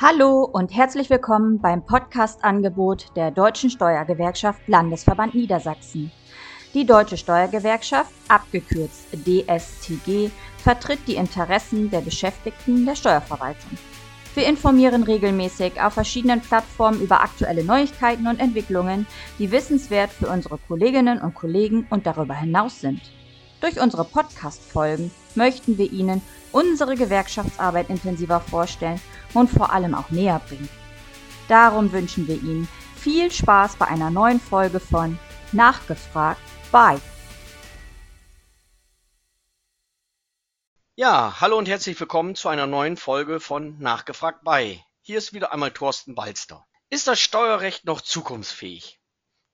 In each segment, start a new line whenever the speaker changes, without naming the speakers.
Hallo und herzlich willkommen beim Podcast-Angebot der Deutschen Steuergewerkschaft Landesverband Niedersachsen. Die Deutsche Steuergewerkschaft, abgekürzt DSTG, vertritt die Interessen der Beschäftigten der Steuerverwaltung. Wir informieren regelmäßig auf verschiedenen Plattformen über aktuelle Neuigkeiten und Entwicklungen, die wissenswert für unsere Kolleginnen und Kollegen und darüber hinaus sind. Durch unsere Podcast-Folgen möchten wir Ihnen unsere Gewerkschaftsarbeit intensiver vorstellen und vor allem auch näher bringen. Darum wünschen wir Ihnen viel Spaß bei einer neuen Folge von Nachgefragt bei.
Ja, hallo und herzlich willkommen zu einer neuen Folge von Nachgefragt bei. Hier ist wieder einmal Thorsten Balster. Ist das Steuerrecht noch zukunftsfähig?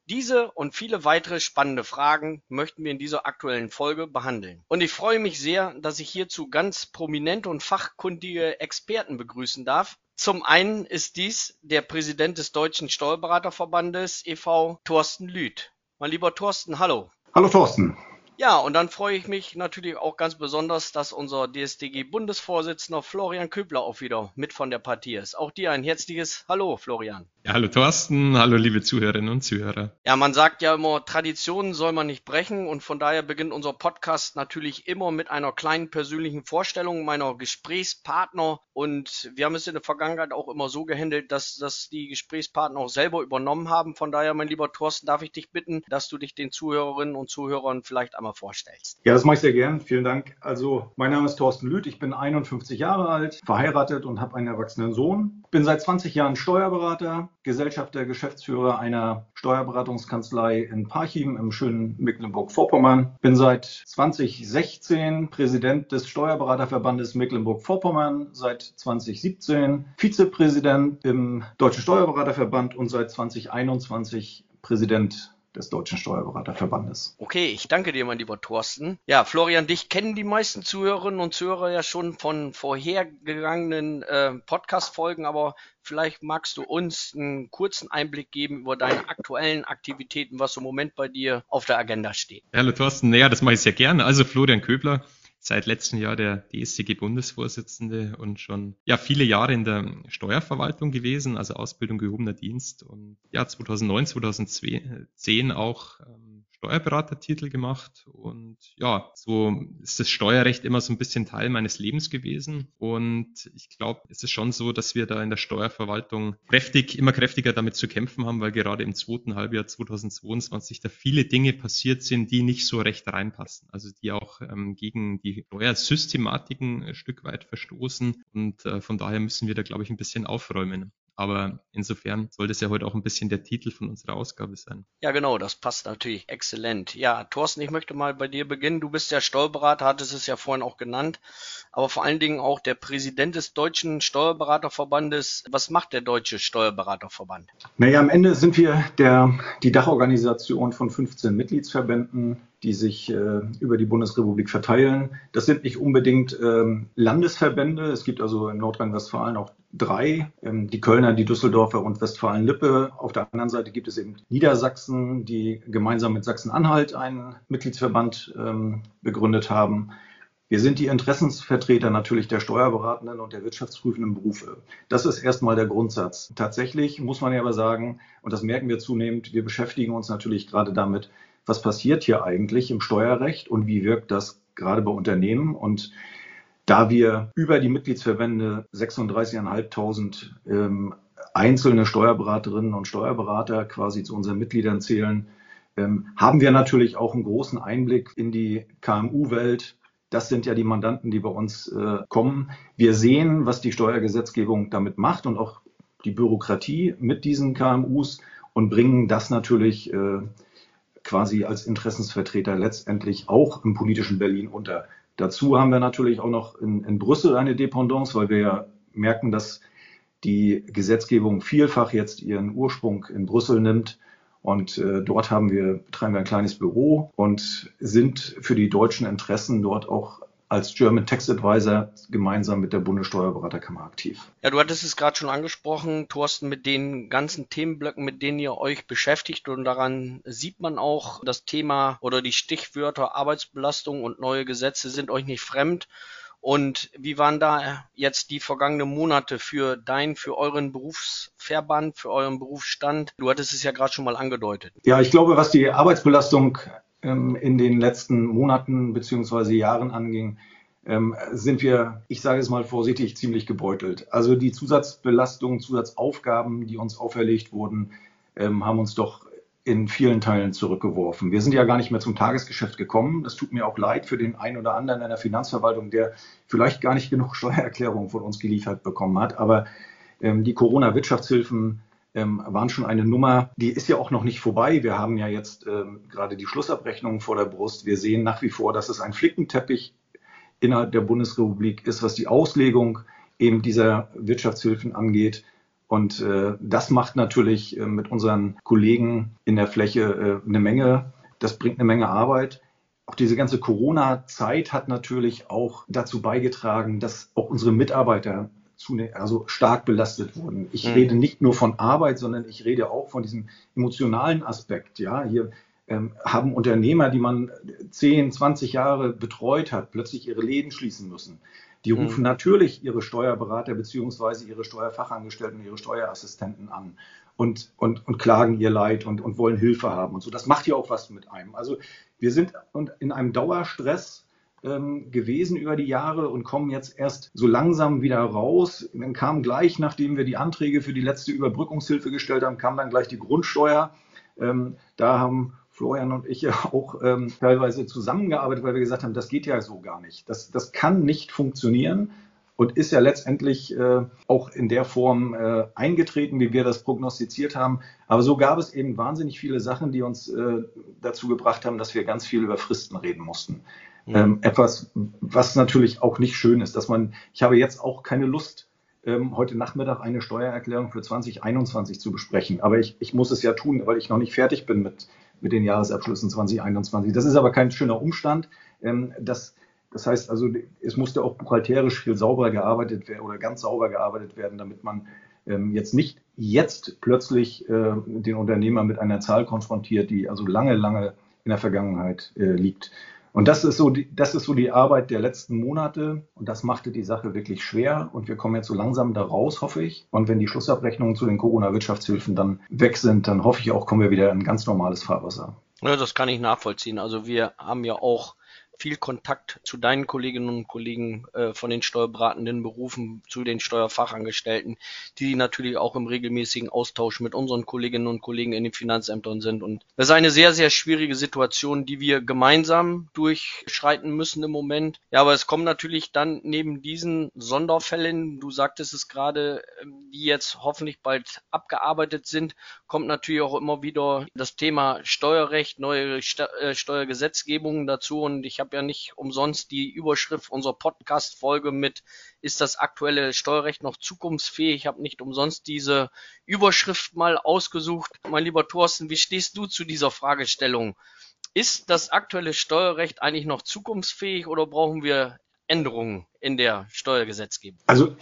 Diese und viele weitere spannende Fragen möchten wir in dieser aktuellen Folge behandeln. Und ich freue mich sehr, dass ich hierzu ganz prominente und fachkundige Experten begrüßen darf. Zum einen ist dies der Präsident des Deutschen Steuerberaterverbandes e.V., Thorsten Lüth. Mein lieber Thorsten, hallo.
Hallo Thorsten.
Ja, und dann freue ich mich natürlich auch ganz besonders, dass unser DSDG-Bundesvorsitzender Florian Köbler auch wieder mit von der Partie ist. Auch dir ein herzliches Hallo, Florian.
Ja, hallo Thorsten, hallo liebe Zuhörerinnen und Zuhörer.
Ja, man sagt ja immer, Traditionen soll man nicht brechen und von daher beginnt unser Podcast natürlich immer mit einer kleinen persönlichen Vorstellung meiner Gesprächspartner und wir haben es in der Vergangenheit auch immer so gehandelt, dass, dass die Gesprächspartner auch selber übernommen haben. Von daher, mein lieber Thorsten, darf ich dich bitten, dass du dich den Zuhörerinnen und Zuhörern vielleicht einmal vorstellst.
Ja, das mache ich sehr gern. Vielen Dank. Also, mein Name ist Thorsten Lüth, ich bin 51 Jahre alt, verheiratet und habe einen erwachsenen Sohn. Bin seit 20 Jahren Steuerberater, Gesellschafter, Geschäftsführer einer Steuerberatungskanzlei in Parchim im schönen Mecklenburg-Vorpommern. Bin seit 2016 Präsident des Steuerberaterverbandes Mecklenburg-Vorpommern, seit 2017 Vizepräsident im Deutschen Steuerberaterverband und seit 2021 Präsident des Deutschen Steuerberaterverbandes.
Okay, ich danke dir, mein lieber Thorsten. Ja, Florian, dich kennen die meisten Zuhörerinnen und Zuhörer ja schon von vorhergegangenen äh, Podcast-Folgen, aber vielleicht magst du uns einen kurzen Einblick geben über deine aktuellen Aktivitäten, was im Moment bei dir auf der Agenda steht.
Hallo Thorsten, naja, das mache ich sehr gerne. Also Florian Köbler, seit letztem Jahr der DSCG-Bundesvorsitzende und schon ja viele Jahre in der Steuerverwaltung gewesen, also Ausbildung gehobener Dienst. Und ja 2009, 2010 auch ähm, Steuerberatertitel gemacht und ja, so ist das Steuerrecht immer so ein bisschen Teil meines Lebens gewesen. Und ich glaube, es ist schon so, dass wir da in der Steuerverwaltung kräftig, immer kräftiger damit zu kämpfen haben, weil gerade im zweiten Halbjahr 2022 da viele Dinge passiert sind, die nicht so recht reinpassen, also die auch ähm, gegen die Steuersystematiken ein Stück weit verstoßen. Und äh, von daher müssen wir da, glaube ich, ein bisschen aufräumen. Aber insofern soll das ja heute auch ein bisschen der Titel von unserer Ausgabe sein.
Ja, genau, das passt natürlich exzellent. Ja, Thorsten, ich möchte mal bei dir beginnen. Du bist ja Steuerberater, hattest es ja vorhin auch genannt, aber vor allen Dingen auch der Präsident des Deutschen Steuerberaterverbandes. Was macht der Deutsche Steuerberaterverband?
Naja, am Ende sind wir der, die Dachorganisation von 15 Mitgliedsverbänden die sich äh, über die Bundesrepublik verteilen. Das sind nicht unbedingt ähm, Landesverbände. Es gibt also in Nordrhein-Westfalen auch drei, ähm, die Kölner, die Düsseldorfer und Westfalen-Lippe. Auf der anderen Seite gibt es eben Niedersachsen, die gemeinsam mit Sachsen-Anhalt einen Mitgliedsverband ähm, begründet haben. Wir sind die Interessensvertreter natürlich der Steuerberatenden und der wirtschaftsprüfenden Berufe. Das ist erstmal der Grundsatz. Tatsächlich muss man ja aber sagen, und das merken wir zunehmend, wir beschäftigen uns natürlich gerade damit, was passiert hier eigentlich im Steuerrecht und wie wirkt das gerade bei Unternehmen. Und da wir über die Mitgliedsverbände 36.500 ähm, einzelne Steuerberaterinnen und Steuerberater quasi zu unseren Mitgliedern zählen, ähm, haben wir natürlich auch einen großen Einblick in die KMU-Welt. Das sind ja die Mandanten, die bei uns äh, kommen. Wir sehen, was die Steuergesetzgebung damit macht und auch die Bürokratie mit diesen KMUs und bringen das natürlich äh, quasi als Interessensvertreter letztendlich auch im politischen Berlin unter. Dazu haben wir natürlich auch noch in, in Brüssel eine Dependance, weil wir ja merken, dass die Gesetzgebung vielfach jetzt ihren Ursprung in Brüssel nimmt. Und äh, dort haben wir, betreiben wir ein kleines Büro und sind für die deutschen Interessen dort auch als German Tax Advisor gemeinsam mit der Bundessteuerberaterkammer aktiv.
Ja, du hattest es gerade schon angesprochen, Thorsten, mit den ganzen Themenblöcken, mit denen ihr euch beschäftigt und daran sieht man auch, das Thema oder die Stichwörter Arbeitsbelastung und neue Gesetze sind euch nicht fremd. Und wie waren da jetzt die vergangenen Monate für dein, für euren Berufsverband, für euren Berufsstand? Du hattest es ja gerade schon mal angedeutet.
Ja, ich glaube, was die Arbeitsbelastung in den letzten Monaten beziehungsweise Jahren anging, ähm, sind wir, ich sage es mal vorsichtig, ziemlich gebeutelt. Also die Zusatzbelastungen, Zusatzaufgaben, die uns auferlegt wurden, ähm, haben uns doch in vielen Teilen zurückgeworfen. Wir sind ja gar nicht mehr zum Tagesgeschäft gekommen. Das tut mir auch leid für den einen oder anderen in der Finanzverwaltung, der vielleicht gar nicht genug Steuererklärungen von uns geliefert bekommen hat. Aber ähm, die Corona-Wirtschaftshilfen ähm, waren schon eine Nummer, die ist ja auch noch nicht vorbei. Wir haben ja jetzt ähm, gerade die Schlussabrechnung vor der Brust. Wir sehen nach wie vor, dass es ein Flickenteppich innerhalb der Bundesrepublik ist, was die Auslegung eben dieser Wirtschaftshilfen angeht. Und äh, das macht natürlich äh, mit unseren Kollegen in der Fläche äh, eine Menge. Das bringt eine Menge Arbeit. Auch diese ganze Corona-Zeit hat natürlich auch dazu beigetragen, dass auch unsere Mitarbeiter also stark belastet wurden. Ich mhm. rede nicht nur von Arbeit, sondern ich rede auch von diesem emotionalen Aspekt. Ja, hier ähm, haben Unternehmer, die man 10, 20 Jahre betreut hat, plötzlich ihre Läden schließen müssen. Die mhm. rufen mhm. natürlich ihre Steuerberater beziehungsweise ihre Steuerfachangestellten, ihre Steuerassistenten an und, und, und klagen ihr Leid und, und wollen Hilfe haben und so. Das macht ja auch was mit einem. Also wir sind in einem Dauerstress ähm, gewesen über die Jahre und kommen jetzt erst so langsam wieder raus. Dann kam gleich, nachdem wir die Anträge für die letzte Überbrückungshilfe gestellt haben, kam dann gleich die Grundsteuer. Ähm, da haben Florian und ich ja auch ähm, teilweise zusammengearbeitet, weil wir gesagt haben, das geht ja so gar nicht. Das, das kann nicht funktionieren und ist ja letztendlich äh, auch in der Form äh, eingetreten, wie wir das prognostiziert haben. Aber so gab es eben wahnsinnig viele Sachen, die uns äh, dazu gebracht haben, dass wir ganz viel über Fristen reden mussten. Ähm, etwas, was natürlich auch nicht schön ist, dass man, ich habe jetzt auch keine Lust, ähm, heute Nachmittag eine Steuererklärung für 2021 zu besprechen. Aber ich, ich muss es ja tun, weil ich noch nicht fertig bin mit, mit den Jahresabschlüssen 2021. Das ist aber kein schöner Umstand. Ähm, das, das heißt also, es musste auch buchhalterisch viel sauberer gearbeitet werden oder ganz sauber gearbeitet werden, damit man ähm, jetzt nicht jetzt plötzlich äh, den Unternehmer mit einer Zahl konfrontiert, die also lange, lange in der Vergangenheit äh, liegt. Und das ist so die, das ist so die Arbeit der letzten Monate und das machte die Sache wirklich schwer und wir kommen jetzt so langsam da raus, hoffe ich. Und wenn die Schlussabrechnungen zu den Corona-Wirtschaftshilfen dann weg sind, dann hoffe ich auch, kommen wir wieder in ganz normales Fahrwasser.
Ja, das kann ich nachvollziehen. Also wir haben ja auch viel Kontakt zu deinen Kolleginnen und Kollegen äh, von den steuerberatenden Berufen, zu den Steuerfachangestellten, die natürlich auch im regelmäßigen Austausch mit unseren Kolleginnen und Kollegen in den Finanzämtern sind. Und das ist eine sehr, sehr schwierige Situation, die wir gemeinsam durchschreiten müssen im Moment. Ja, aber es kommen natürlich dann neben diesen Sonderfällen, du sagtest es gerade, ähm, die jetzt hoffentlich bald abgearbeitet sind, kommt natürlich auch immer wieder das Thema Steuerrecht, neue äh, Steuergesetzgebungen dazu. Und ich habe habe ja nicht umsonst die Überschrift unserer Podcast-Folge mit Ist das aktuelle Steuerrecht noch zukunftsfähig? Ich habe nicht umsonst diese Überschrift mal ausgesucht. Mein lieber Thorsten, wie stehst du zu dieser Fragestellung? Ist das aktuelle Steuerrecht eigentlich noch zukunftsfähig oder brauchen wir Änderungen in der Steuergesetzgebung?
Also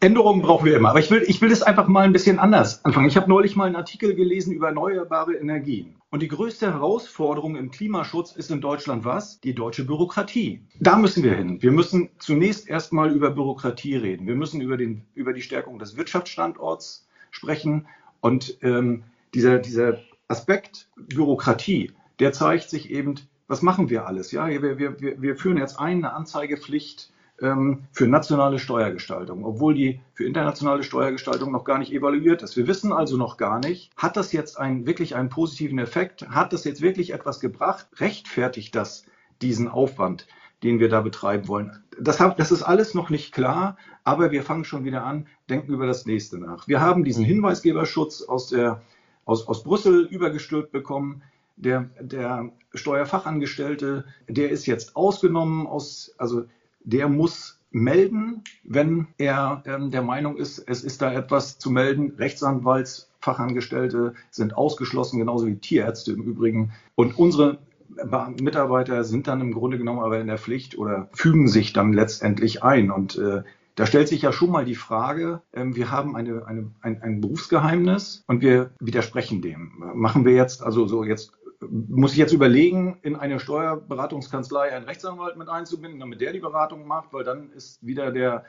Änderungen brauchen wir immer. Aber ich will, ich will das einfach mal ein bisschen anders anfangen. Ich habe neulich mal einen Artikel gelesen über erneuerbare Energien. Und die größte Herausforderung im Klimaschutz ist in Deutschland was? Die deutsche Bürokratie. Da müssen wir hin. Wir müssen zunächst erstmal über Bürokratie reden. Wir müssen über, den, über die Stärkung des Wirtschaftsstandorts sprechen. Und ähm, dieser, dieser Aspekt Bürokratie, der zeigt sich eben was machen wir alles? Ja, wir, wir, wir führen jetzt ein, eine Anzeigepflicht ähm, für nationale Steuergestaltung, obwohl die für internationale Steuergestaltung noch gar nicht evaluiert ist. Wir wissen also noch gar nicht, hat das jetzt einen, wirklich einen positiven Effekt? Hat das jetzt wirklich etwas gebracht? Rechtfertigt das diesen Aufwand? den wir da betreiben wollen. Das, das ist alles noch nicht klar, aber wir fangen schon wieder an, denken über das nächste nach. Wir haben diesen Hinweisgeberschutz aus, der, aus, aus Brüssel übergestülpt bekommen der, der Steuerfachangestellte, der ist jetzt ausgenommen aus, also der muss melden, wenn er ähm, der Meinung ist, es ist da etwas zu melden. Rechtsanwaltsfachangestellte sind ausgeschlossen, genauso wie Tierärzte im Übrigen. Und unsere Mitarbeiter sind dann im Grunde genommen aber in der Pflicht oder fügen sich dann letztendlich ein. Und äh, da stellt sich ja schon mal die Frage, ähm, wir haben eine, eine, ein, ein Berufsgeheimnis und wir widersprechen dem. Machen wir jetzt also so jetzt muss ich jetzt überlegen, in eine Steuerberatungskanzlei einen Rechtsanwalt mit einzubinden, damit der die Beratung macht, weil dann ist wieder der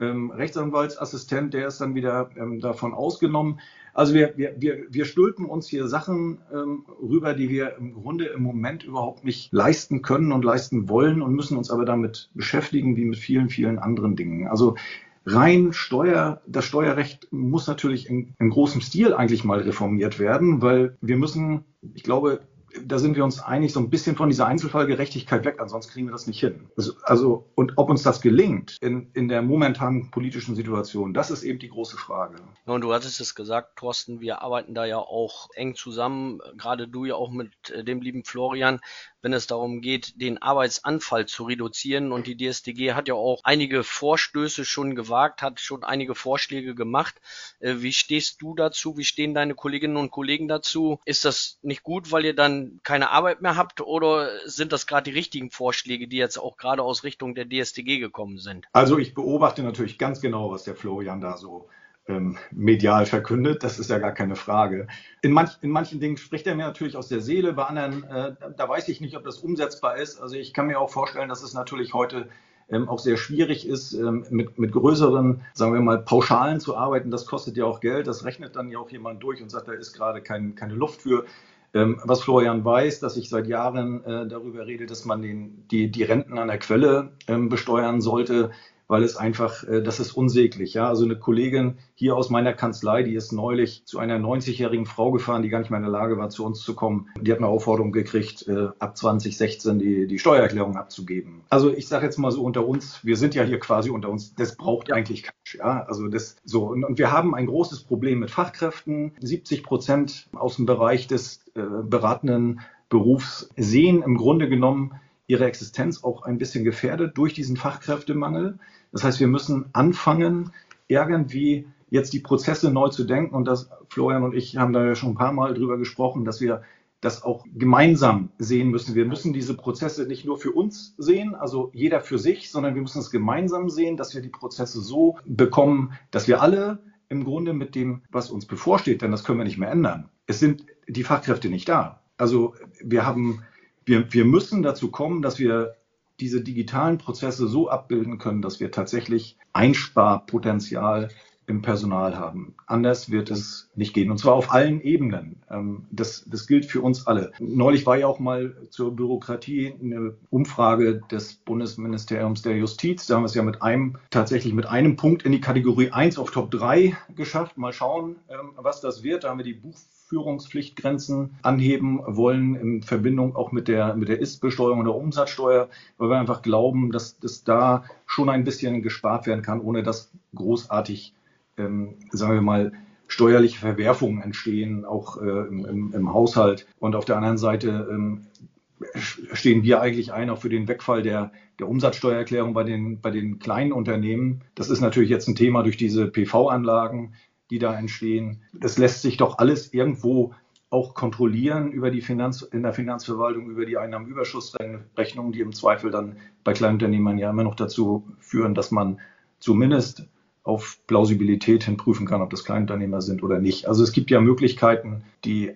ähm, Rechtsanwaltsassistent, der ist dann wieder ähm, davon ausgenommen. Also wir, wir, wir, wir stülpen uns hier Sachen ähm, rüber, die wir im Grunde im Moment überhaupt nicht leisten können und leisten wollen und müssen uns aber damit beschäftigen, wie mit vielen, vielen anderen Dingen. Also rein Steuer, das Steuerrecht muss natürlich in, in großem Stil eigentlich mal reformiert werden, weil wir müssen, ich glaube, da sind wir uns einig, so ein bisschen von dieser Einzelfallgerechtigkeit weg, ansonsten kriegen wir das nicht hin. Also, also und ob uns das gelingt in, in der momentanen politischen Situation, das ist eben die große Frage.
und du hattest es gesagt, Thorsten, wir arbeiten da ja auch eng zusammen, gerade du ja auch mit äh, dem lieben Florian, wenn es darum geht, den Arbeitsanfall zu reduzieren. Und die DSDG hat ja auch einige Vorstöße schon gewagt, hat schon einige Vorschläge gemacht. Äh, wie stehst du dazu? Wie stehen deine Kolleginnen und Kollegen dazu? Ist das nicht gut, weil ihr dann keine Arbeit mehr habt oder sind das gerade die richtigen Vorschläge, die jetzt auch gerade aus Richtung der DSDG gekommen sind?
Also ich beobachte natürlich ganz genau, was der Florian da so ähm, medial verkündet, das ist ja gar keine Frage. In, manch, in manchen Dingen spricht er mir natürlich aus der Seele, bei anderen, äh, da weiß ich nicht, ob das umsetzbar ist. Also ich kann mir auch vorstellen, dass es natürlich heute ähm, auch sehr schwierig ist, ähm, mit, mit größeren, sagen wir mal, Pauschalen zu arbeiten. Das kostet ja auch Geld. Das rechnet dann ja auch jemand durch und sagt, da ist gerade kein, keine Luft für. Ähm, was Florian weiß, dass ich seit Jahren äh, darüber rede, dass man den, die, die Renten an der Quelle ähm, besteuern sollte weil es einfach, äh, das ist unsäglich. Ja, also eine Kollegin hier aus meiner Kanzlei, die ist neulich zu einer 90-jährigen Frau gefahren, die gar nicht mehr in der Lage war, zu uns zu kommen. Die hat eine Aufforderung gekriegt, äh, ab 2016 die, die Steuererklärung abzugeben. Also ich sage jetzt mal so unter uns, wir sind ja hier quasi unter uns, das braucht eigentlich kein ja, also das so. Und, und, wir haben ein großes Problem mit Fachkräften. 70 Prozent aus dem Bereich des äh, beratenden Berufs sehen im Grunde genommen ihre Existenz auch ein bisschen gefährdet durch diesen Fachkräftemangel. Das heißt, wir müssen anfangen, irgendwie jetzt die Prozesse neu zu denken. Und das, Florian und ich haben da ja schon ein paar Mal drüber gesprochen, dass wir das auch gemeinsam sehen müssen. Wir müssen diese Prozesse nicht nur für uns sehen, also jeder für sich, sondern wir müssen es gemeinsam sehen, dass wir die Prozesse so bekommen, dass wir alle im Grunde mit dem, was uns bevorsteht, denn das können wir nicht mehr ändern. Es sind die Fachkräfte nicht da. Also wir haben, wir, wir müssen dazu kommen, dass wir diese digitalen Prozesse so abbilden können, dass wir tatsächlich Einsparpotenzial im Personal haben. Anders wird es nicht gehen. Und zwar auf allen Ebenen. Ähm, das, das gilt für uns alle. Neulich war ja auch mal zur Bürokratie eine Umfrage des Bundesministeriums der Justiz. Da haben wir es ja mit einem, tatsächlich mit einem Punkt in die Kategorie 1 auf Top 3 geschafft. Mal schauen, ähm, was das wird. Da haben wir die Buch Führungspflichtgrenzen anheben wollen in Verbindung auch mit der, mit der Ist-Besteuerung oder Umsatzsteuer, weil wir einfach glauben, dass, dass da schon ein bisschen gespart werden kann, ohne dass großartig, ähm, sagen wir mal, steuerliche Verwerfungen entstehen, auch äh, im, im, Haushalt. Und auf der anderen Seite ähm, stehen wir eigentlich ein auch für den Wegfall der, der Umsatzsteuererklärung bei den, bei den kleinen Unternehmen. Das ist natürlich jetzt ein Thema durch diese PV-Anlagen die da entstehen. Das lässt sich doch alles irgendwo auch kontrollieren über die Finanz, in der Finanzverwaltung, über die Einnahmenüberschussrechnungen, die im Zweifel dann bei Kleinunternehmern ja immer noch dazu führen, dass man zumindest auf Plausibilität hin prüfen kann, ob das Kleinunternehmer sind oder nicht. Also es gibt ja Möglichkeiten, die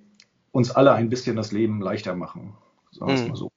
uns alle ein bisschen das Leben leichter machen. Sagen wir es hm. mal so.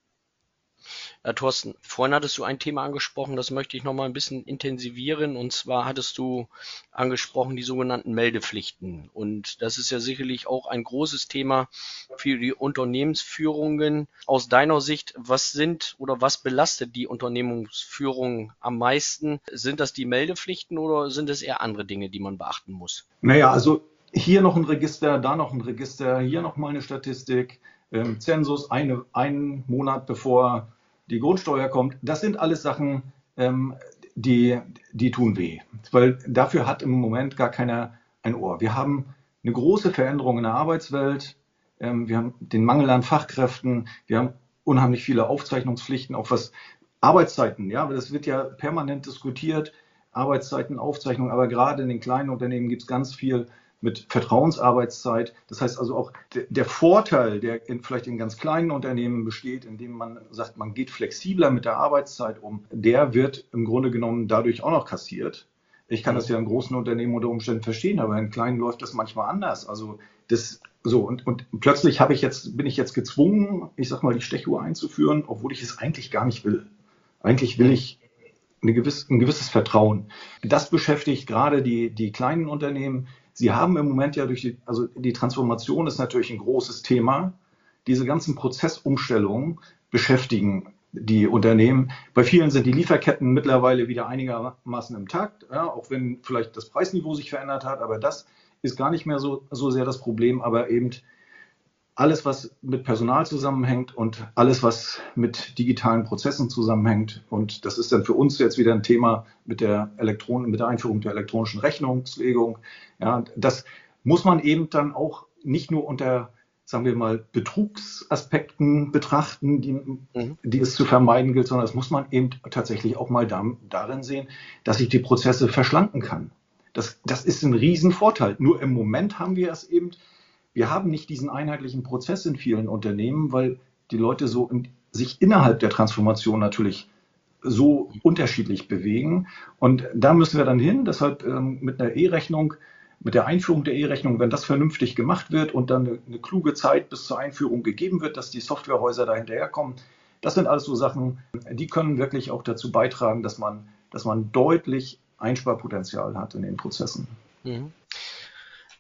Äh, Thorsten, vorhin hattest du ein Thema angesprochen, das möchte ich noch mal ein bisschen intensivieren. Und zwar hattest du angesprochen die sogenannten Meldepflichten. Und das ist ja sicherlich auch ein großes Thema für die Unternehmensführungen. Aus deiner Sicht, was sind oder was belastet die Unternehmensführung am meisten? Sind das die Meldepflichten oder sind es eher andere Dinge, die man beachten muss?
Naja, also hier noch ein Register, da noch ein Register, hier noch mal eine Statistik. Ähm, Zensus eine, einen Monat bevor die Grundsteuer kommt, das sind alles Sachen, ähm, die, die tun weh. Weil dafür hat im Moment gar keiner ein Ohr. Wir haben eine große Veränderung in der Arbeitswelt. Ähm, wir haben den Mangel an Fachkräften. Wir haben unheimlich viele Aufzeichnungspflichten, auch was Arbeitszeiten. Ja, das wird ja permanent diskutiert. Arbeitszeiten, Aufzeichnung. Aber gerade in den kleinen Unternehmen gibt es ganz viel mit Vertrauensarbeitszeit. Das heißt also auch der Vorteil, der in, vielleicht in ganz kleinen Unternehmen besteht, indem man sagt, man geht flexibler mit der Arbeitszeit um, der wird im Grunde genommen dadurch auch noch kassiert. Ich kann das ja in großen Unternehmen unter Umständen verstehen, aber in kleinen läuft das manchmal anders. Also das So, und, und plötzlich habe ich jetzt, bin ich jetzt gezwungen, ich sag mal, die Stechuhr einzuführen, obwohl ich es eigentlich gar nicht will. Eigentlich will ich eine gewisse, ein gewisses Vertrauen. Das beschäftigt gerade die, die kleinen Unternehmen. Sie haben im Moment ja durch die, also die Transformation ist natürlich ein großes Thema. Diese ganzen Prozessumstellungen beschäftigen die Unternehmen. Bei vielen sind die Lieferketten mittlerweile wieder einigermaßen im Takt, ja, auch wenn vielleicht das Preisniveau sich verändert hat, aber das ist gar nicht mehr so, so sehr das Problem, aber eben alles, was mit Personal zusammenhängt und alles, was mit digitalen Prozessen zusammenhängt. Und das ist dann für uns jetzt wieder ein Thema mit der, Elektron mit der Einführung der elektronischen Rechnungslegung. Ja, das muss man eben dann auch nicht nur unter, sagen wir mal, Betrugsaspekten betrachten, die, mhm. die es zu vermeiden gilt, sondern das muss man eben tatsächlich auch mal da, darin sehen, dass ich die Prozesse verschlanken kann. Das, das ist ein Riesenvorteil. Nur im Moment haben wir es eben wir haben nicht diesen einheitlichen Prozess in vielen Unternehmen, weil die Leute so in, sich innerhalb der Transformation natürlich so unterschiedlich bewegen. Und da müssen wir dann hin. Deshalb ähm, mit einer E-Rechnung, mit der Einführung der E-Rechnung, wenn das vernünftig gemacht wird und dann eine, eine, kluge Zeit bis zur Einführung gegeben wird, dass die Softwarehäuser da hinterherkommen, das sind alles so Sachen, die können wirklich auch dazu beitragen, dass man, dass man deutlich Einsparpotenzial hat in den Prozessen. Mhm.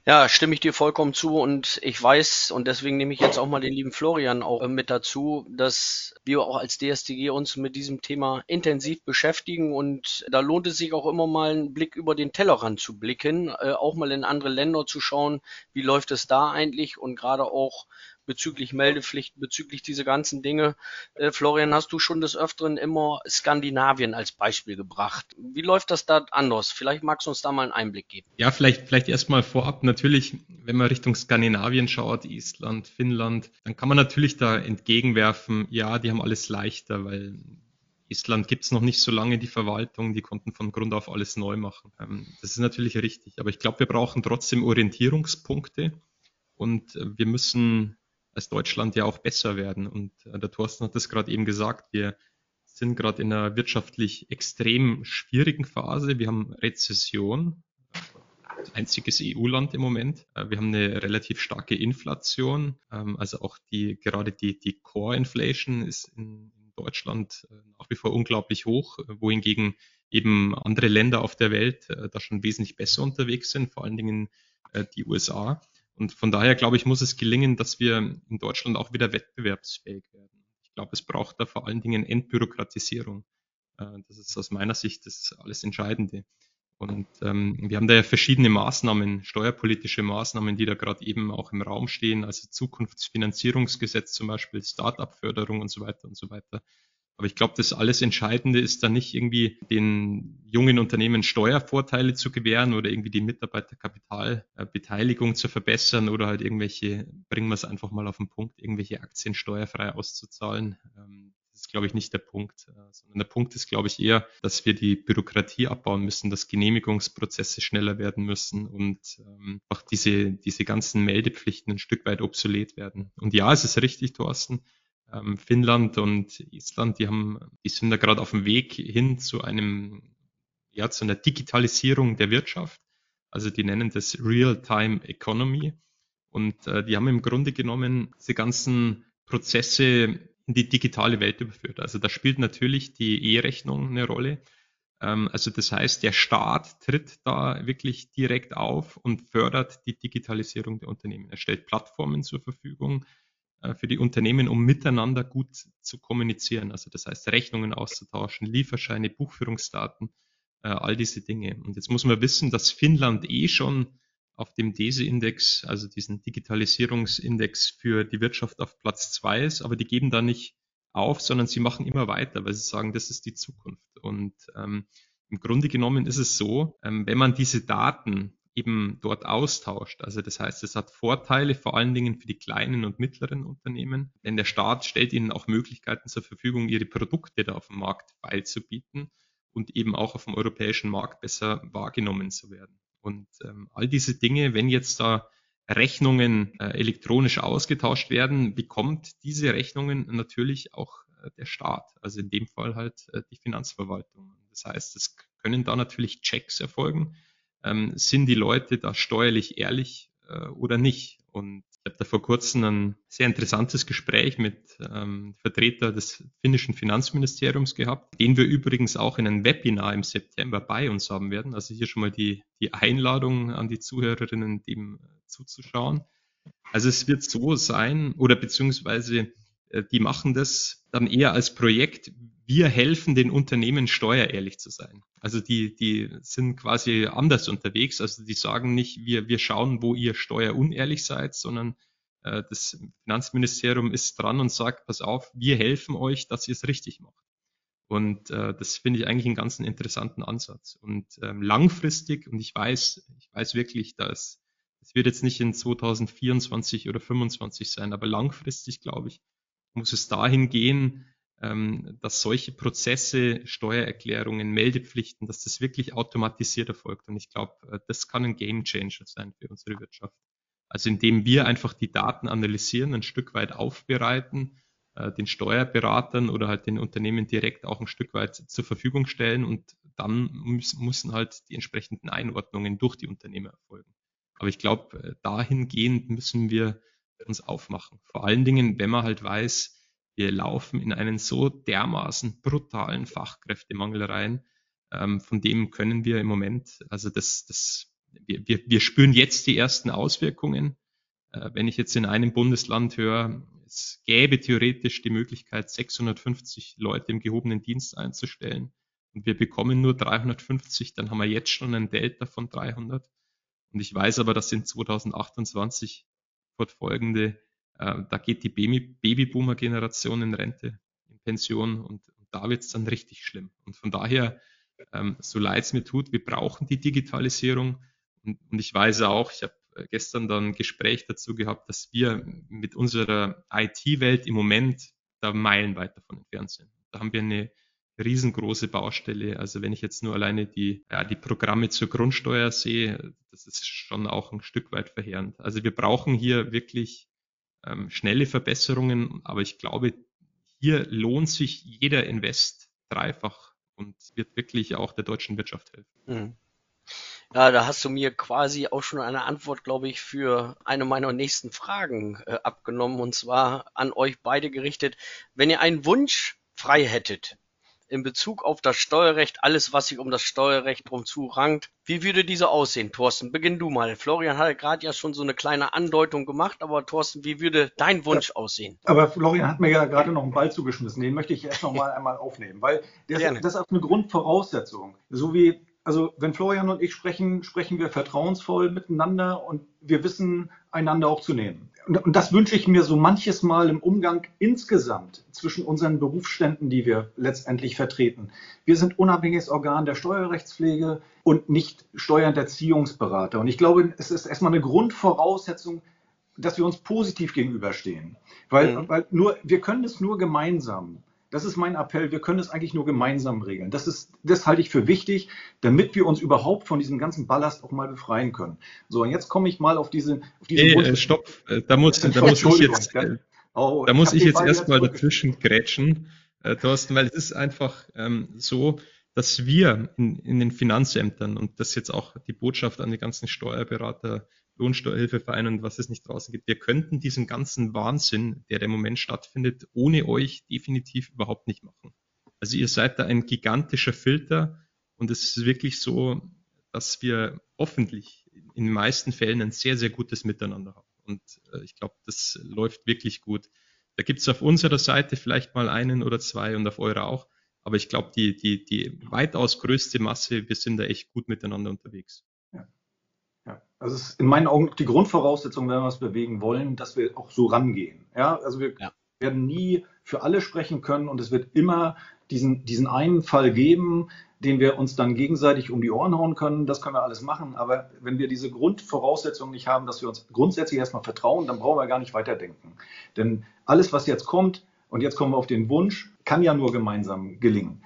Ja, stimme ich dir vollkommen zu und ich weiß, und deswegen nehme ich jetzt auch mal den lieben Florian auch äh, mit dazu, dass wir auch als DSTG uns mit diesem Thema intensiv beschäftigen und da lohnt es sich auch immer mal einen Blick über den Tellerrand zu blicken, äh, auch mal in andere Länder zu schauen, wie läuft es da eigentlich und gerade auch bezüglich Meldepflichten, bezüglich diese ganzen Dinge. Äh, Florian, hast du schon des Öfteren immer Skandinavien als Beispiel gebracht. Wie läuft das da anders? Vielleicht magst du uns da mal einen Einblick geben.
Ja, vielleicht, vielleicht erstmal vorab. Natürlich, wenn man Richtung Skandinavien schaut, Island, Finnland, dann kann man natürlich da entgegenwerfen, ja, die haben alles leichter, weil Island gibt es noch nicht so lange die Verwaltung, die konnten von Grund auf alles neu machen. Ähm, das ist natürlich richtig, aber ich glaube, wir brauchen trotzdem Orientierungspunkte und äh, wir müssen als Deutschland ja auch besser werden. Und äh, der Thorsten hat das gerade eben gesagt, wir sind gerade in einer wirtschaftlich extrem schwierigen Phase. Wir haben Rezession, einziges EU-Land im Moment. Äh, wir haben eine relativ starke Inflation, ähm, also auch die gerade die, die Core-Inflation ist in, in Deutschland äh, nach wie vor unglaublich hoch, wohingegen eben andere Länder auf der Welt da schon wesentlich besser unterwegs sind, vor allen Dingen die USA. Und von daher, glaube ich, muss es gelingen, dass wir in Deutschland auch wieder wettbewerbsfähig werden. Ich glaube, es braucht da vor allen Dingen Entbürokratisierung. Äh, das ist aus meiner Sicht das alles Entscheidende. Und ähm, wir haben da ja verschiedene Maßnahmen, steuerpolitische Maßnahmen, die da gerade eben auch im Raum stehen, also Zukunftsfinanzierungsgesetz zum Beispiel, Start-up-Förderung und so weiter und so weiter. Aber ich glaube, das alles Entscheidende ist da nicht irgendwie den jungen Unternehmen Steuervorteile zu gewähren oder irgendwie die Mitarbeiterkapitalbeteiligung zu verbessern oder halt irgendwelche, bringen wir es einfach mal auf den Punkt, irgendwelche Aktien steuerfrei auszuzahlen. Ähm, das ist, glaube ich, nicht der Punkt, äh, sondern der Punkt ist, glaube ich, eher, dass wir die Bürokratie abbauen müssen, dass Genehmigungsprozesse schneller werden müssen und ähm, auch diese, diese ganzen Meldepflichten ein Stück weit obsolet werden. Und ja, es ist richtig, Thorsten, ähm, Finnland und Island, die haben, die sind da gerade auf dem Weg hin zu einem, ja, zu einer Digitalisierung der Wirtschaft. Also die nennen das Real-Time Economy. Und äh, die haben im Grunde genommen diese ganzen Prozesse in die digitale Welt überführt. Also da spielt natürlich die E-Rechnung eine Rolle. Ähm, also das heißt, der Staat tritt da wirklich direkt auf und fördert die Digitalisierung der Unternehmen. Er stellt Plattformen zur Verfügung, für die Unternehmen, um miteinander gut zu kommunizieren. Also das heißt, Rechnungen auszutauschen, Lieferscheine, Buchführungsdaten, äh, all diese Dinge. Und jetzt muss man wissen, dass Finnland eh schon auf dem DESE-Index, also diesen Digitalisierungsindex für die Wirtschaft auf Platz zwei ist, aber die geben da nicht auf, sondern sie machen immer weiter, weil sie sagen, das ist die Zukunft. Und ähm, im Grunde genommen ist es so, ähm, wenn man diese Daten eben dort austauscht. Also das heißt, es hat Vorteile vor allen Dingen für die kleinen und mittleren Unternehmen, denn der Staat stellt ihnen auch Möglichkeiten zur Verfügung, ihre Produkte da auf dem Markt beizubieten und eben auch auf dem europäischen Markt besser wahrgenommen zu werden. Und ähm, all diese Dinge, wenn jetzt da Rechnungen äh, elektronisch ausgetauscht werden, bekommt diese Rechnungen natürlich auch äh, der Staat, also in dem Fall halt äh, die Finanzverwaltung. Das heißt, es können da natürlich Checks erfolgen, ähm, sind die Leute da steuerlich ehrlich äh, oder nicht? Und Ich habe da vor kurzem ein sehr interessantes Gespräch mit ähm, Vertreter des finnischen Finanzministeriums gehabt, den wir übrigens auch in einem Webinar im September bei uns haben werden. Also hier schon mal die, die Einladung an die Zuhörerinnen, dem äh, zuzuschauen. Also es wird so sein, oder beziehungsweise äh, die machen das dann eher als Projekt. Wir helfen den Unternehmen steuerehrlich zu sein. Also die, die sind quasi anders unterwegs. Also die sagen nicht, wir, wir schauen, wo ihr steuerunehrlich seid, sondern äh, das Finanzministerium ist dran und sagt, pass auf, wir helfen euch, dass ihr es richtig macht. Und äh, das finde ich eigentlich einen ganz interessanten Ansatz. Und ähm, langfristig, und ich weiß, ich weiß wirklich, dass es wird jetzt nicht in 2024 oder 2025 sein, aber langfristig, glaube ich, muss es dahin gehen, ähm, dass solche Prozesse, Steuererklärungen, Meldepflichten, dass das wirklich automatisiert erfolgt. Und ich glaube, äh, das kann ein Game Changer sein für unsere Wirtschaft. Also indem wir einfach die Daten analysieren, ein Stück weit aufbereiten, äh, den Steuerberatern oder halt den Unternehmen direkt auch ein Stück weit zur Verfügung stellen und dann müssen halt die entsprechenden Einordnungen durch die Unternehmen erfolgen. Aber ich glaube, äh, dahingehend müssen wir uns aufmachen. Vor allen Dingen, wenn man halt weiß, wir laufen in einen so dermaßen brutalen Fachkräftemangel rein. Ähm, von dem können wir im Moment, also das, das, wir, wir, wir spüren jetzt die ersten Auswirkungen. Äh, wenn ich jetzt in einem Bundesland höre, es gäbe theoretisch die Möglichkeit, 650 Leute im gehobenen Dienst einzustellen und wir bekommen nur 350, dann haben wir jetzt schon ein Delta von 300. Und ich weiß aber, dass in 2028 fortfolgende äh, da geht die Babyboomer-Generation in Rente, in Pension und, und da wird es dann richtig schlimm. Und von daher, ähm, so leid es mir tut, wir brauchen die Digitalisierung. Und, und ich weiß auch, ich habe äh, gestern dann ein Gespräch dazu gehabt, dass wir mit unserer IT-Welt im Moment da meilenweit davon entfernt sind. Da haben wir eine riesengroße Baustelle. Also wenn ich jetzt nur alleine die, ja, die Programme zur Grundsteuer sehe, das ist schon auch ein Stück weit verheerend. Also wir brauchen hier wirklich ähm, schnelle Verbesserungen, aber ich glaube, hier lohnt sich jeder Invest dreifach und wird wirklich auch der deutschen Wirtschaft helfen. Mhm.
Ja, da hast du mir quasi auch schon eine Antwort, glaube ich, für eine meiner nächsten Fragen äh, abgenommen und zwar an euch beide gerichtet. Wenn ihr einen Wunsch frei hättet, in Bezug auf das Steuerrecht, alles, was sich um das Steuerrecht drum zurankt. Wie würde diese aussehen, Thorsten? Beginn du mal. Florian hat gerade ja schon so eine kleine Andeutung gemacht, aber Thorsten, wie würde dein Wunsch ja, aussehen?
Aber Florian hat mir ja gerade noch einen Ball zugeschmissen. Den möchte ich erst noch mal einmal aufnehmen, weil das, das ist eine Grundvoraussetzung. So wie also wenn Florian und ich sprechen, sprechen wir vertrauensvoll miteinander und wir wissen, einander auch zu nehmen. Und, und, das wünsche ich mir so manches Mal im Umgang insgesamt zwischen unseren Berufsständen, die wir letztendlich vertreten. Wir sind unabhängiges Organ der Steuerrechtspflege und nicht Steuer- und Erziehungsberater. Und ich glaube, es ist erstmal eine Grundvoraussetzung, dass wir uns positiv gegenüberstehen. Weil, mhm. weil nur, wir können es nur gemeinsam. Das ist mein Appell. Wir können es eigentlich nur gemeinsam regeln. Das, ist, das halte ich für wichtig, damit wir uns überhaupt von diesem ganzen Ballast auch mal befreien können. So, und jetzt komme ich mal auf diese. Auf
diesen hey, äh, stopp, äh, da muss, da muss ich jetzt, äh, oh, da muss ich jetzt erstmal dazwischen grätschen, äh, Thorsten, weil es ist einfach ähm, so, dass wir in, in den Finanzämtern und das jetzt auch die Botschaft an die ganzen Steuerberater Lohnsteuerhilfeverein und was es nicht draußen gibt. Wir könnten diesen ganzen Wahnsinn, der im Moment stattfindet, ohne euch definitiv überhaupt nicht machen. Also ihr seid da ein gigantischer Filter und es ist wirklich so, dass wir hoffentlich in den meisten Fällen ein sehr, sehr gutes Miteinander haben. Und äh, ich glaube, das läuft wirklich gut. Da gibt es auf unserer Seite vielleicht mal einen oder zwei und auf eurer auch. Aber ich glaube, die, die, die weitaus größte Masse, wir sind da echt gut miteinander unterwegs.
Ja, also es ist in meinen Augen die Grundvoraussetzung, wenn wir was bewegen wollen, dass wir auch so rangehen. Ja, also wir ja. werden nie für alle sprechen können und es wird immer diesen, diesen einen Fall geben, den wir uns dann gegenseitig um die Ohren hauen können. Das können wir alles machen. Aber wenn wir diese Grundvoraussetzung nicht haben, dass wir uns grundsätzlich erstmal vertrauen, dann brauchen wir gar nicht weiterdenken. Denn alles, was jetzt kommt, und jetzt kommen wir auf den Wunsch, kann ja nur gemeinsam gelingen.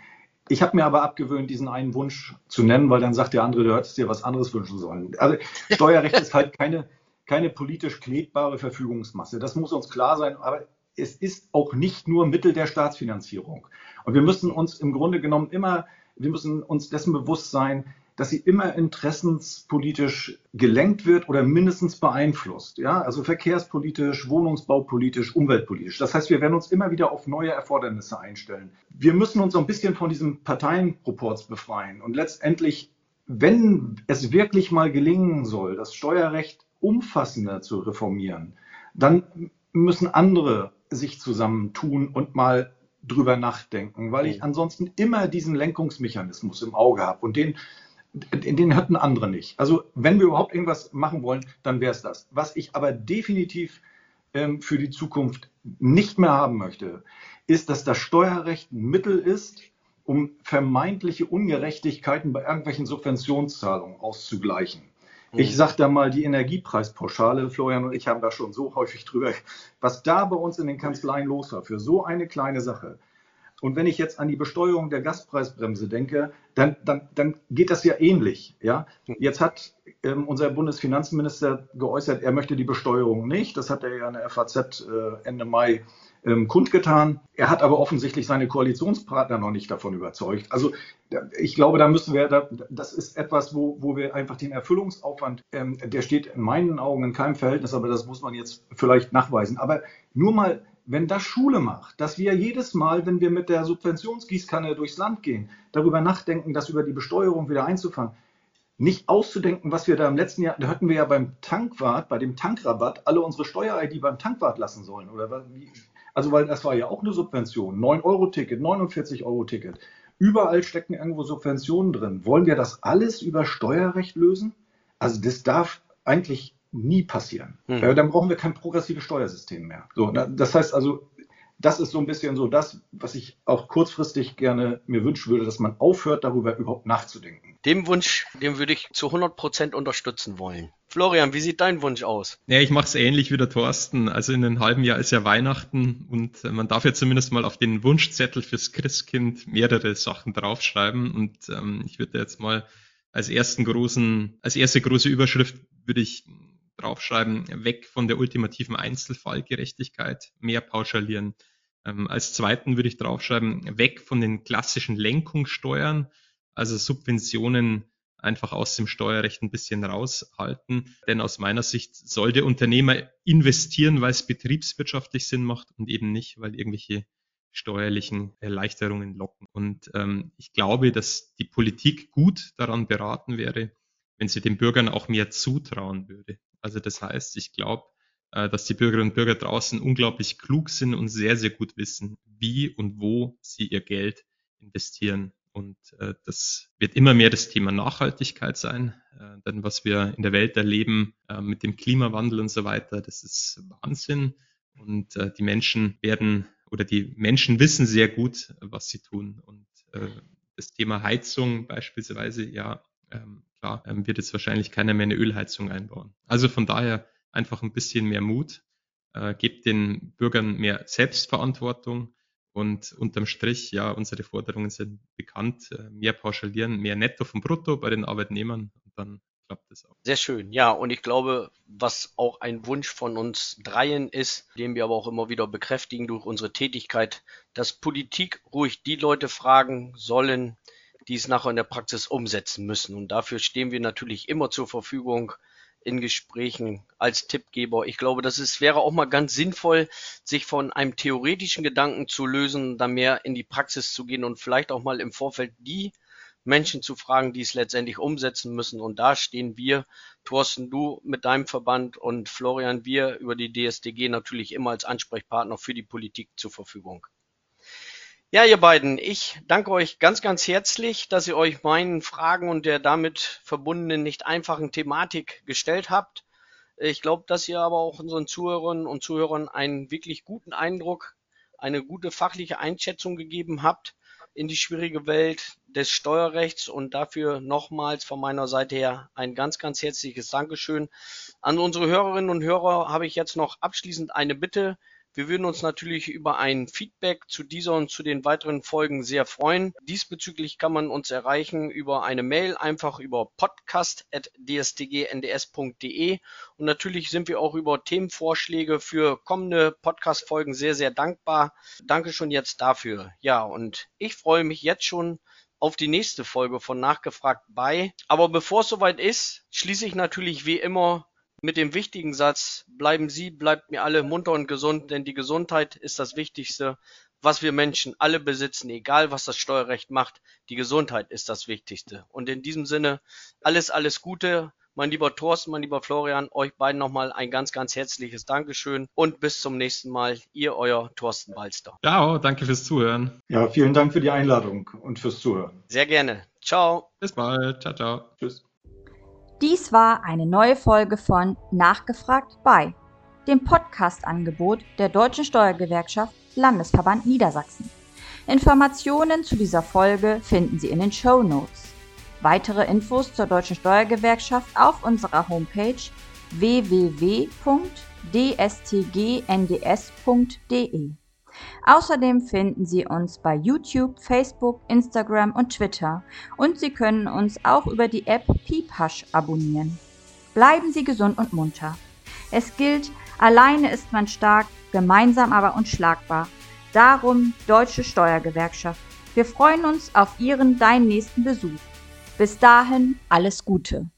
Ich habe mir aber abgewöhnt, diesen einen Wunsch zu nennen, weil dann sagt der andere, du hättest dir was anderes wünschen sollen. Also Steuerrecht ist halt keine, keine politisch knebbare Verfügungsmasse. Das muss uns klar sein. Aber es ist auch nicht nur Mittel der Staatsfinanzierung. Und wir müssen uns im Grunde genommen immer, wir müssen uns dessen bewusst sein, dass sie immer interessenspolitisch gelenkt wird oder mindestens beeinflusst. Ja, also verkehrspolitisch, wohnungsbaupolitisch, umweltpolitisch. Das heißt, wir werden uns immer wieder auf neue Erfordernisse einstellen. Wir müssen uns so ein bisschen von diesem Parteienproports befreien und letztendlich, wenn es wirklich mal gelingen soll, das Steuerrecht umfassender zu reformieren, dann müssen andere sich zusammentun und mal drüber nachdenken, weil ich ansonsten immer diesen Lenkungsmechanismus im Auge habe und den den hatten andere nicht. Also wenn wir überhaupt irgendwas machen wollen, dann wäre es das. Was ich aber definitiv ähm, für die Zukunft nicht mehr haben möchte, ist, dass das Steuerrecht ein Mittel ist, um vermeintliche Ungerechtigkeiten bei irgendwelchen Subventionszahlungen auszugleichen. Mhm. Ich sage da mal die Energiepreispauschale, Florian und ich haben da schon so häufig drüber, was da bei uns in den Kanzleien los war, für so eine kleine Sache. Und wenn ich jetzt an die Besteuerung der Gaspreisbremse denke, dann, dann, dann geht das ja ähnlich. Ja? Jetzt hat ähm, unser Bundesfinanzminister geäußert, er möchte die Besteuerung nicht. Das hat er ja in der FAZ äh, Ende Mai ähm, kundgetan. Er hat aber offensichtlich seine Koalitionspartner noch nicht davon überzeugt. Also ich glaube, da müssen wir, da, das ist etwas, wo, wo wir einfach den Erfüllungsaufwand, ähm, der steht in meinen Augen in keinem Verhältnis, aber das muss man jetzt vielleicht nachweisen. Aber nur mal wenn das Schule macht, dass wir jedes Mal, wenn wir mit der Subventionsgießkanne durchs Land gehen, darüber nachdenken, das über die Besteuerung wieder einzufangen, nicht auszudenken, was wir da im letzten Jahr, da hätten wir ja beim Tankwart, bei dem Tankrabatt, alle unsere Steuer-ID beim Tankwart lassen sollen. Oder wie? Also, weil das war ja auch eine Subvention. 9-Euro-Ticket, 49-Euro-Ticket. Überall stecken irgendwo Subventionen drin. Wollen wir das alles über Steuerrecht lösen? Also, das darf eigentlich nie passieren. Mhm. Dann brauchen wir kein progressives Steuersystem mehr. So, das heißt also, das ist so ein bisschen so das, was ich auch kurzfristig gerne mir wünschen würde, dass man aufhört, darüber überhaupt nachzudenken.
Dem Wunsch, den würde ich zu 100 Prozent unterstützen wollen. Florian, wie sieht dein Wunsch aus?
Ja, ich mache es ähnlich wie der Thorsten. Also in einem halben Jahr ist ja Weihnachten und äh, man darf ja zumindest mal auf den Wunschzettel fürs Christkind mehrere Sachen draufschreiben. Und ähm, ich würde jetzt mal als ersten großen, als erste große Überschrift würde ich draufschreiben, weg von der ultimativen Einzelfallgerechtigkeit, mehr pauschalieren. Ähm, als zweiten würde ich draufschreiben, weg von den klassischen Lenkungssteuern, also Subventionen einfach aus dem Steuerrecht ein bisschen raushalten. Denn aus meiner Sicht soll der Unternehmer investieren, weil es betriebswirtschaftlich Sinn macht und eben nicht, weil irgendwelche steuerlichen Erleichterungen locken. Und ähm, ich glaube, dass die Politik gut daran beraten wäre, wenn sie den Bürgern auch mehr zutrauen würde. Also das heißt, ich glaube, äh, dass die Bürgerinnen und Bürger draußen unglaublich klug sind und sehr, sehr gut wissen, wie und wo sie ihr Geld investieren. Und äh, das wird immer mehr das Thema Nachhaltigkeit sein. Äh, denn was wir in der Welt erleben äh, mit dem Klimawandel und so weiter, das ist Wahnsinn. Und äh, die Menschen werden oder die Menschen wissen sehr gut, was sie tun. Und äh, das Thema Heizung beispielsweise, ja, ähm, klar, ähm, wird jetzt wahrscheinlich keiner mehr eine Ölheizung einbauen. Also von daher einfach ein bisschen mehr Mut, äh, gebt den Bürgern mehr Selbstverantwortung und unterm Strich, ja, unsere Forderungen sind bekannt, äh, mehr pauschalieren, mehr Netto vom Brutto bei den Arbeitnehmern und dann klappt das auch.
Sehr schön, ja, und ich glaube, was auch ein Wunsch von uns dreien ist, den wir aber auch immer wieder bekräftigen durch unsere Tätigkeit, dass Politik ruhig die Leute fragen sollen, die es nachher in der Praxis umsetzen müssen. Und dafür stehen wir natürlich immer zur Verfügung in Gesprächen als Tippgeber. Ich glaube, das ist, wäre auch mal ganz sinnvoll, sich von einem theoretischen Gedanken zu lösen, da mehr in die Praxis zu gehen und vielleicht auch mal im Vorfeld die Menschen zu fragen, die es letztendlich umsetzen müssen. Und da stehen wir, Thorsten, du mit deinem Verband und Florian, wir über die DSDG natürlich immer als Ansprechpartner für die Politik zur Verfügung. Ja, ihr beiden, ich danke euch ganz, ganz herzlich, dass ihr euch meinen Fragen und der damit verbundenen nicht einfachen Thematik gestellt habt. Ich glaube, dass ihr aber auch unseren Zuhörerinnen und Zuhörern einen wirklich guten Eindruck, eine gute fachliche Einschätzung gegeben habt in die schwierige Welt des Steuerrechts und dafür nochmals von meiner Seite her ein ganz, ganz herzliches Dankeschön. An unsere Hörerinnen und Hörer habe ich jetzt noch abschließend eine Bitte. Wir würden uns natürlich über ein Feedback zu dieser und zu den weiteren Folgen sehr freuen. Diesbezüglich kann man uns erreichen über eine Mail, einfach über podcast.dsdgnds.de und natürlich sind wir auch über Themenvorschläge für kommende Podcast-Folgen sehr, sehr dankbar. Danke schon jetzt dafür. Ja, und ich freue mich jetzt schon auf die nächste Folge von Nachgefragt bei. Aber bevor es soweit ist, schließe ich natürlich wie immer mit dem wichtigen Satz, bleiben Sie, bleibt mir alle munter und gesund, denn die Gesundheit ist das Wichtigste, was wir Menschen alle besitzen, egal was das Steuerrecht macht. Die Gesundheit ist das Wichtigste. Und in diesem Sinne, alles, alles Gute. Mein lieber Thorsten, mein lieber Florian, euch beiden nochmal ein ganz, ganz herzliches Dankeschön und bis zum nächsten Mal. Ihr, euer Thorsten Balster.
Ciao, danke fürs Zuhören.
Ja, vielen Dank für die Einladung und fürs Zuhören.
Sehr gerne. Ciao.
Bis bald. Ciao, ciao. Tschüss.
Dies war eine neue Folge von Nachgefragt bei dem Podcast-Angebot der Deutschen Steuergewerkschaft Landesverband Niedersachsen. Informationen zu dieser Folge finden Sie in den Show Notes. Weitere Infos zur Deutschen Steuergewerkschaft auf unserer Homepage www.dstgnds.de. Außerdem finden Sie uns bei YouTube, Facebook, Instagram und Twitter und Sie können uns auch über die App Pipasch abonnieren. Bleiben Sie gesund und munter. Es gilt, alleine ist man stark, gemeinsam aber unschlagbar. Darum Deutsche Steuergewerkschaft. Wir freuen uns auf Ihren, deinen nächsten Besuch. Bis dahin alles Gute.